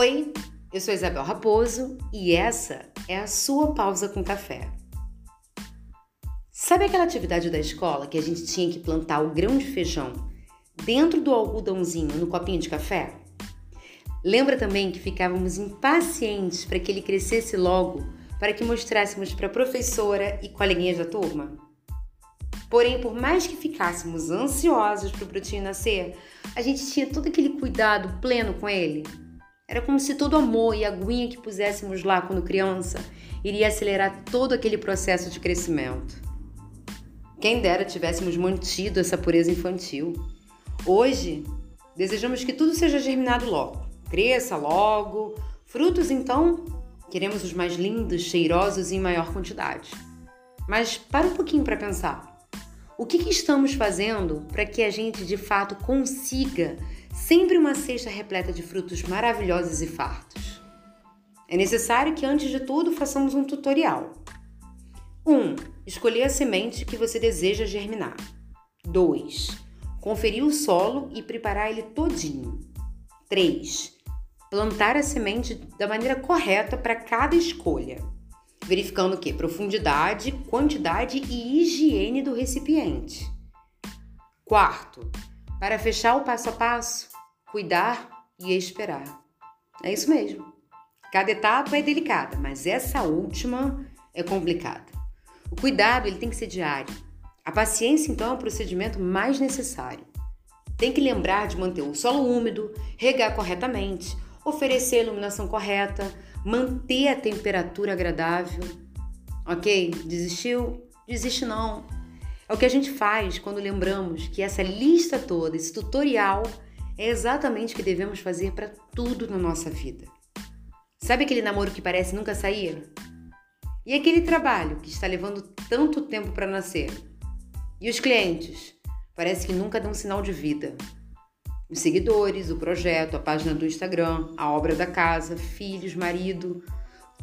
Oi, eu sou Isabel Raposo e essa é a sua pausa com café. Sabe aquela atividade da escola que a gente tinha que plantar o grão de feijão dentro do algodãozinho no copinho de café? Lembra também que ficávamos impacientes para que ele crescesse logo, para que mostrássemos para a professora e coleguinhas da turma? Porém, por mais que ficássemos ansiosos para o brotinho nascer, a gente tinha todo aquele cuidado pleno com ele. Era como se todo amor e aguinha que puséssemos lá quando criança iria acelerar todo aquele processo de crescimento. Quem dera tivéssemos mantido essa pureza infantil. Hoje, desejamos que tudo seja germinado logo, cresça logo, frutos então, queremos os mais lindos, cheirosos e em maior quantidade. Mas para um pouquinho para pensar. O que, que estamos fazendo para que a gente de fato consiga sempre uma cesta repleta de frutos maravilhosos e fartos? É necessário que, antes de tudo, façamos um tutorial. 1. Um, escolher a semente que você deseja germinar. 2. Conferir o solo e preparar ele todinho. 3. Plantar a semente da maneira correta para cada escolha verificando o que? Profundidade, quantidade e higiene do recipiente. Quarto, para fechar o passo a passo, cuidar e esperar. É isso mesmo. Cada etapa é delicada, mas essa última é complicada. O cuidado ele tem que ser diário. A paciência, então, é o procedimento mais necessário. Tem que lembrar de manter o solo úmido, regar corretamente, oferecer a iluminação correta, manter a temperatura agradável. Ok? Desistiu? Desiste não. É o que a gente faz quando lembramos que essa lista toda, esse tutorial, é exatamente o que devemos fazer para tudo na nossa vida. Sabe aquele namoro que parece nunca sair? E aquele trabalho que está levando tanto tempo para nascer? E os clientes? Parece que nunca dão sinal de vida os seguidores, o projeto, a página do Instagram, a obra da casa, filhos, marido,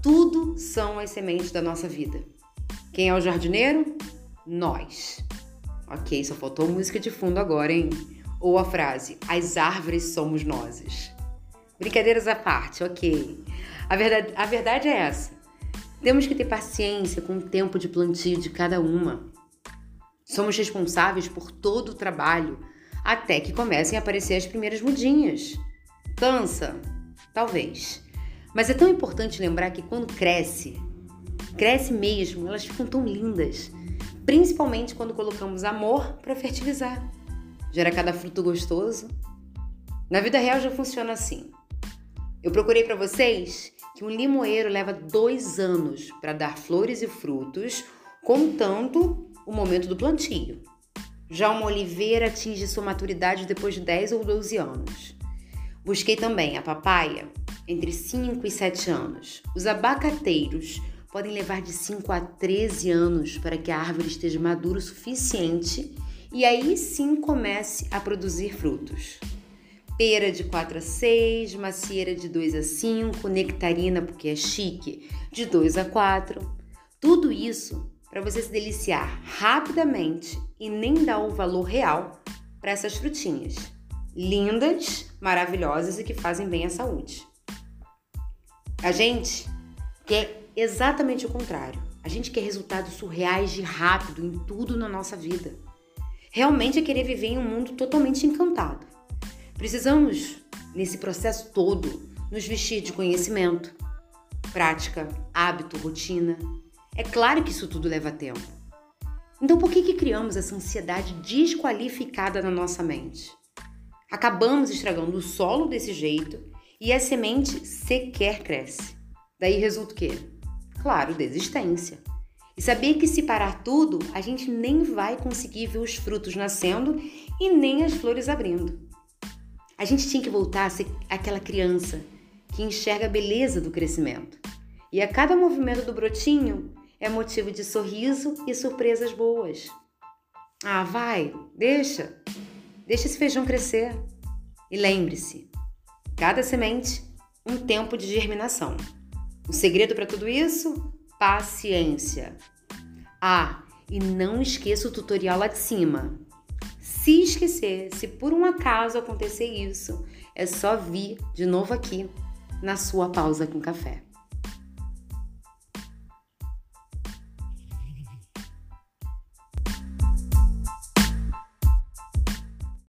tudo são as sementes da nossa vida. Quem é o jardineiro? Nós. Ok, só faltou música de fundo agora, hein? Ou a frase: As árvores somos nós. Brincadeiras à parte, ok. A verdade, a verdade é essa. Temos que ter paciência com o tempo de plantio de cada uma. Somos responsáveis por todo o trabalho até que comecem a aparecer as primeiras mudinhas. Cansa? Talvez. Mas é tão importante lembrar que quando cresce, cresce mesmo, elas ficam tão lindas. Principalmente quando colocamos amor para fertilizar. Gera cada fruto gostoso. Na vida real já funciona assim. Eu procurei para vocês que um limoeiro leva dois anos para dar flores e frutos, contando o momento do plantio. Já uma oliveira atinge sua maturidade depois de 10 ou 12 anos. Busquei também a papaya entre 5 e 7 anos. Os abacateiros podem levar de 5 a 13 anos para que a árvore esteja madura o suficiente e aí sim comece a produzir frutos. Pera de 4 a 6, macieira de 2 a 5, nectarina, porque é chique, de 2 a 4. Tudo isso para você se deliciar rapidamente e nem dar o valor real para essas frutinhas. Lindas, maravilhosas e que fazem bem à saúde. A gente quer exatamente o contrário. A gente quer resultados surreais de rápido em tudo na nossa vida. Realmente é querer viver em um mundo totalmente encantado. Precisamos, nesse processo todo, nos vestir de conhecimento, prática, hábito, rotina, é claro que isso tudo leva tempo. Então por que, que criamos essa ansiedade desqualificada na nossa mente? Acabamos estragando o solo desse jeito e a semente sequer cresce. Daí resulta o quê? Claro, desistência. E saber que se parar tudo, a gente nem vai conseguir ver os frutos nascendo e nem as flores abrindo. A gente tinha que voltar a ser aquela criança que enxerga a beleza do crescimento. E a cada movimento do brotinho, é motivo de sorriso e surpresas boas. Ah, vai, deixa. Deixa esse feijão crescer. E lembre-se, cada semente, um tempo de germinação. O segredo para tudo isso? Paciência. Ah, e não esqueça o tutorial lá de cima. Se esquecer, se por um acaso acontecer isso, é só vir de novo aqui na sua pausa com café.